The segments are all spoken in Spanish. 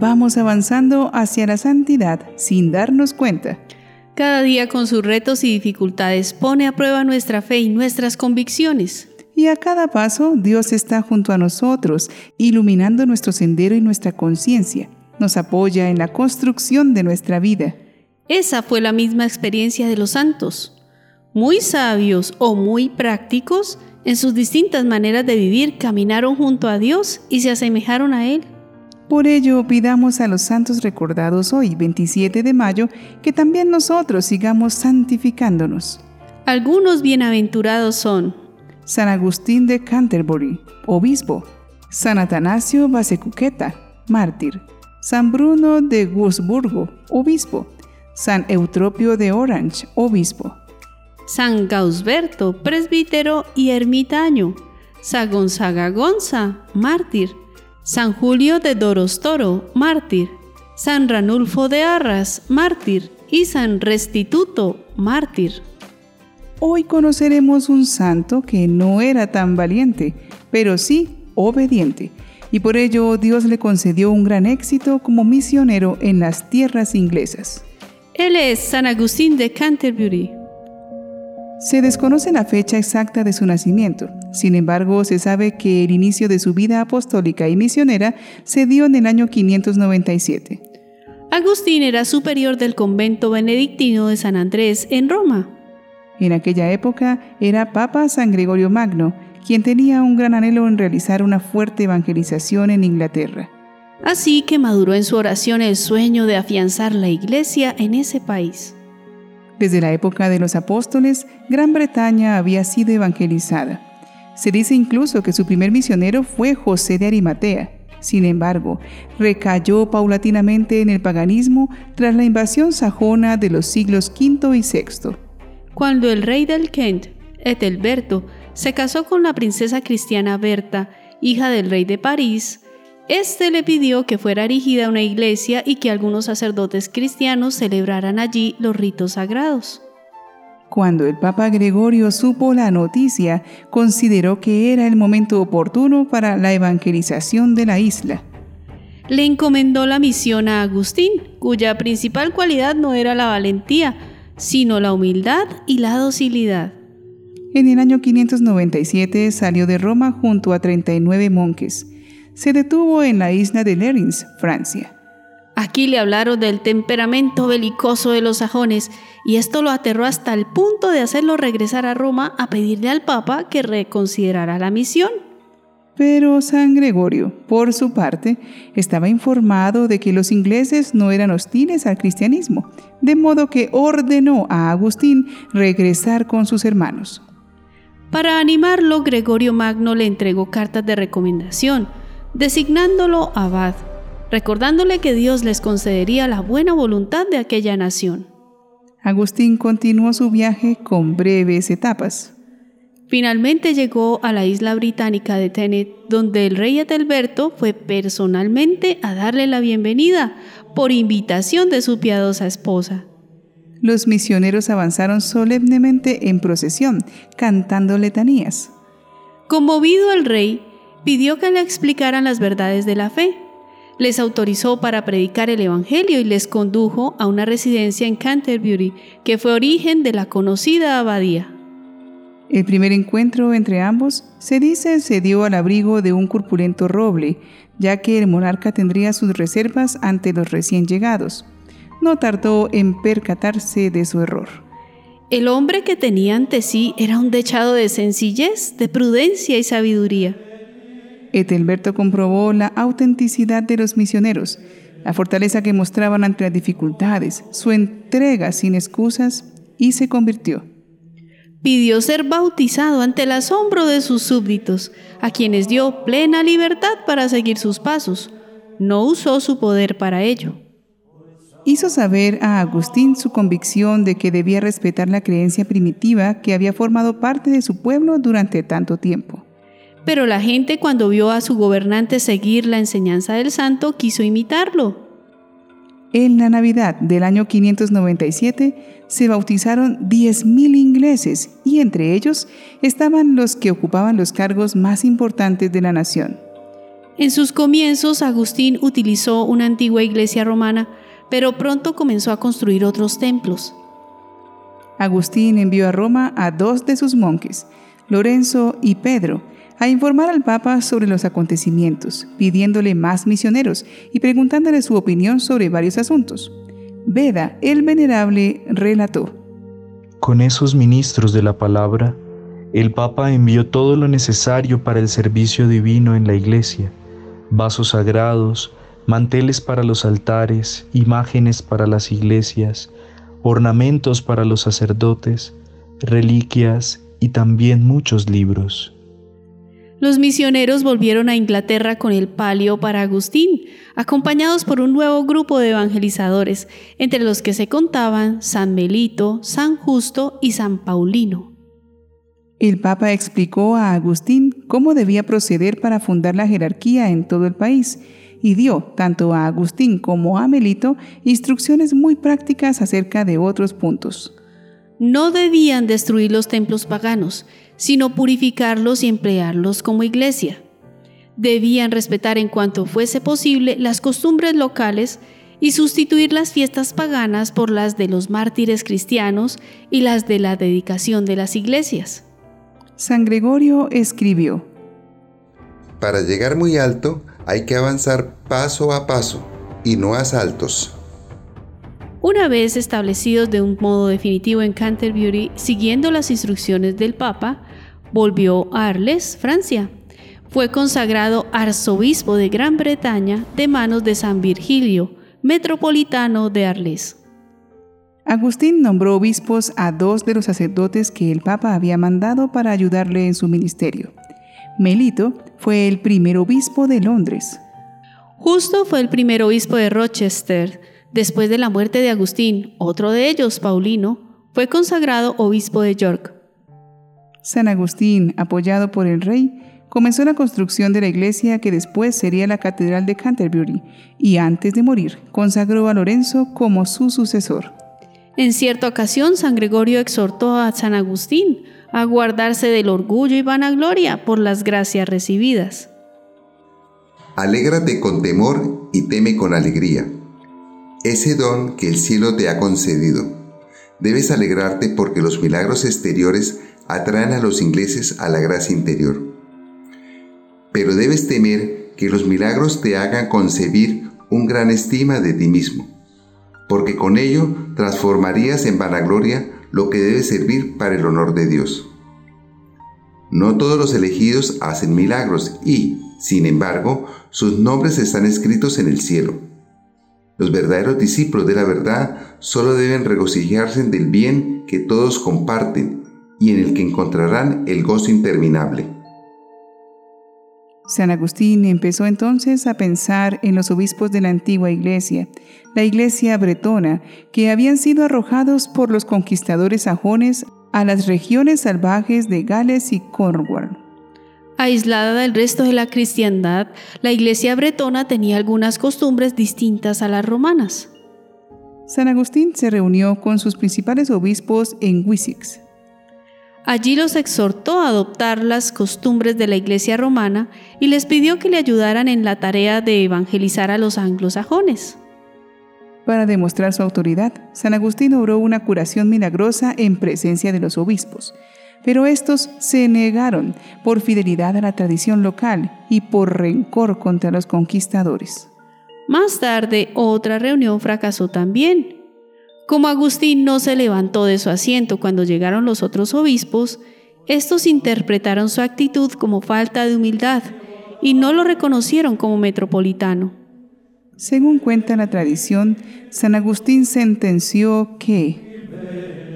vamos avanzando hacia la santidad sin darnos cuenta. Cada día con sus retos y dificultades pone a prueba nuestra fe y nuestras convicciones. Y a cada paso Dios está junto a nosotros, iluminando nuestro sendero y nuestra conciencia. Nos apoya en la construcción de nuestra vida. Esa fue la misma experiencia de los santos. Muy sabios o muy prácticos, en sus distintas maneras de vivir caminaron junto a Dios y se asemejaron a Él. Por ello, pidamos a los santos recordados hoy, 27 de mayo, que también nosotros sigamos santificándonos. Algunos bienaventurados son San Agustín de Canterbury, obispo, San Atanasio Basecuqueta, mártir, San Bruno de Wurzburgo, obispo, San Eutropio de Orange, obispo, San Gausberto, presbítero y ermitaño, San Gonzaga Gonza, mártir, San Julio de Dorostoro, mártir, San Ranulfo de Arras, mártir, y San Restituto, mártir. Hoy conoceremos un santo que no era tan valiente, pero sí obediente, y por ello Dios le concedió un gran éxito como misionero en las tierras inglesas. Él es San Agustín de Canterbury. Se desconoce la fecha exacta de su nacimiento, sin embargo se sabe que el inicio de su vida apostólica y misionera se dio en el año 597. Agustín era superior del convento benedictino de San Andrés en Roma. En aquella época era Papa San Gregorio Magno, quien tenía un gran anhelo en realizar una fuerte evangelización en Inglaterra. Así que maduró en su oración el sueño de afianzar la iglesia en ese país. Desde la época de los apóstoles, Gran Bretaña había sido evangelizada. Se dice incluso que su primer misionero fue José de Arimatea. Sin embargo, recayó paulatinamente en el paganismo tras la invasión sajona de los siglos V y VI. Cuando el rey del Kent, Ethelberto, se casó con la princesa cristiana Berta, hija del rey de París, este le pidió que fuera erigida una iglesia y que algunos sacerdotes cristianos celebraran allí los ritos sagrados. Cuando el Papa Gregorio supo la noticia, consideró que era el momento oportuno para la evangelización de la isla. Le encomendó la misión a Agustín, cuya principal cualidad no era la valentía, sino la humildad y la docilidad. En el año 597 salió de Roma junto a 39 monjes se detuvo en la isla de Lerins, Francia. Aquí le hablaron del temperamento belicoso de los sajones y esto lo aterró hasta el punto de hacerlo regresar a Roma a pedirle al Papa que reconsiderara la misión. Pero San Gregorio, por su parte, estaba informado de que los ingleses no eran hostiles al cristianismo, de modo que ordenó a Agustín regresar con sus hermanos. Para animarlo, Gregorio Magno le entregó cartas de recomendación, designándolo abad, recordándole que Dios les concedería la buena voluntad de aquella nación. Agustín continuó su viaje con breves etapas. Finalmente llegó a la isla británica de Tenet, donde el rey Etelberto fue personalmente a darle la bienvenida por invitación de su piadosa esposa. Los misioneros avanzaron solemnemente en procesión, cantando letanías. Conmovido el rey, pidió que le explicaran las verdades de la fe. Les autorizó para predicar el Evangelio y les condujo a una residencia en Canterbury, que fue origen de la conocida abadía. El primer encuentro entre ambos se dice se dio al abrigo de un corpulento roble, ya que el monarca tendría sus reservas ante los recién llegados. No tardó en percatarse de su error. El hombre que tenía ante sí era un dechado de sencillez, de prudencia y sabiduría. Etelberto comprobó la autenticidad de los misioneros, la fortaleza que mostraban ante las dificultades, su entrega sin excusas y se convirtió. Pidió ser bautizado ante el asombro de sus súbditos, a quienes dio plena libertad para seguir sus pasos. No usó su poder para ello. Hizo saber a Agustín su convicción de que debía respetar la creencia primitiva que había formado parte de su pueblo durante tanto tiempo. Pero la gente cuando vio a su gobernante seguir la enseñanza del santo quiso imitarlo. En la Navidad del año 597 se bautizaron 10.000 ingleses y entre ellos estaban los que ocupaban los cargos más importantes de la nación. En sus comienzos, Agustín utilizó una antigua iglesia romana, pero pronto comenzó a construir otros templos. Agustín envió a Roma a dos de sus monjes, Lorenzo y Pedro, a informar al Papa sobre los acontecimientos, pidiéndole más misioneros y preguntándole su opinión sobre varios asuntos. Veda, el venerable, relató. Con esos ministros de la palabra, el Papa envió todo lo necesario para el servicio divino en la iglesia, vasos sagrados, manteles para los altares, imágenes para las iglesias, ornamentos para los sacerdotes, reliquias y también muchos libros. Los misioneros volvieron a Inglaterra con el palio para Agustín, acompañados por un nuevo grupo de evangelizadores, entre los que se contaban San Melito, San Justo y San Paulino. El Papa explicó a Agustín cómo debía proceder para fundar la jerarquía en todo el país y dio tanto a Agustín como a Melito instrucciones muy prácticas acerca de otros puntos. No debían destruir los templos paganos, sino purificarlos y emplearlos como iglesia. Debían respetar en cuanto fuese posible las costumbres locales y sustituir las fiestas paganas por las de los mártires cristianos y las de la dedicación de las iglesias. San Gregorio escribió, Para llegar muy alto hay que avanzar paso a paso y no a saltos. Una vez establecidos de un modo definitivo en Canterbury, siguiendo las instrucciones del Papa, volvió a Arles, Francia. Fue consagrado arzobispo de Gran Bretaña de manos de San Virgilio, metropolitano de Arles. Agustín nombró obispos a dos de los sacerdotes que el Papa había mandado para ayudarle en su ministerio. Melito fue el primer obispo de Londres. Justo fue el primer obispo de Rochester, Después de la muerte de Agustín, otro de ellos, Paulino, fue consagrado obispo de York. San Agustín, apoyado por el rey, comenzó la construcción de la iglesia que después sería la Catedral de Canterbury y antes de morir consagró a Lorenzo como su sucesor. En cierta ocasión, San Gregorio exhortó a San Agustín a guardarse del orgullo y vanagloria por las gracias recibidas. Alégrate con temor y teme con alegría ese don que el cielo te ha concedido. Debes alegrarte porque los milagros exteriores atraen a los ingleses a la gracia interior. Pero debes temer que los milagros te hagan concebir un gran estima de ti mismo, porque con ello transformarías en vanagloria lo que debe servir para el honor de Dios. No todos los elegidos hacen milagros y, sin embargo, sus nombres están escritos en el cielo. Los verdaderos discípulos de la verdad solo deben regocijarse del bien que todos comparten y en el que encontrarán el gozo interminable. San Agustín empezó entonces a pensar en los obispos de la antigua iglesia, la iglesia bretona, que habían sido arrojados por los conquistadores sajones a las regiones salvajes de Gales y Cornwall. Aislada del resto de la cristiandad, la iglesia bretona tenía algunas costumbres distintas a las romanas. San Agustín se reunió con sus principales obispos en Wessex. Allí los exhortó a adoptar las costumbres de la iglesia romana y les pidió que le ayudaran en la tarea de evangelizar a los anglosajones. Para demostrar su autoridad, San Agustín obró una curación milagrosa en presencia de los obispos, pero estos se negaron por fidelidad a la tradición local y por rencor contra los conquistadores. Más tarde, otra reunión fracasó también. Como Agustín no se levantó de su asiento cuando llegaron los otros obispos, estos interpretaron su actitud como falta de humildad y no lo reconocieron como metropolitano. Según cuenta la tradición, San Agustín sentenció que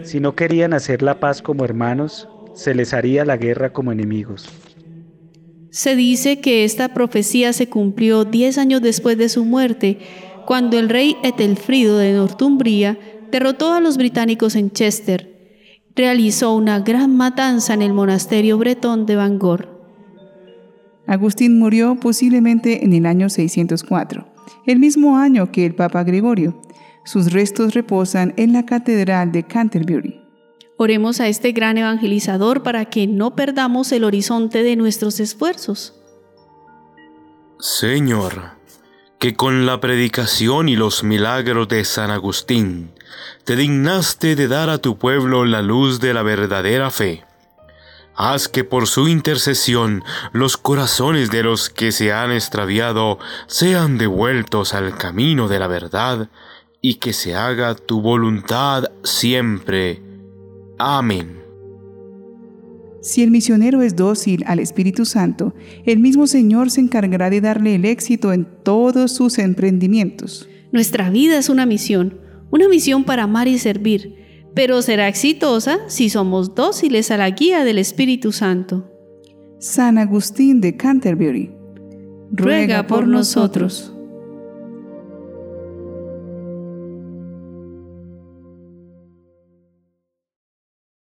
si no querían hacer la paz como hermanos, se les haría la guerra como enemigos. Se dice que esta profecía se cumplió diez años después de su muerte, cuando el rey Etelfrido de Northumbria derrotó a los británicos en Chester. Realizó una gran matanza en el monasterio bretón de Bangor. Agustín murió posiblemente en el año 604, el mismo año que el Papa Gregorio. Sus restos reposan en la Catedral de Canterbury. Oremos a este gran evangelizador para que no perdamos el horizonte de nuestros esfuerzos. Señor, que con la predicación y los milagros de San Agustín te dignaste de dar a tu pueblo la luz de la verdadera fe. Haz que por su intercesión los corazones de los que se han extraviado sean devueltos al camino de la verdad y que se haga tu voluntad siempre. Amén. Si el misionero es dócil al Espíritu Santo, el mismo Señor se encargará de darle el éxito en todos sus emprendimientos. Nuestra vida es una misión, una misión para amar y servir, pero será exitosa si somos dóciles a la guía del Espíritu Santo. San Agustín de Canterbury ruega por nosotros.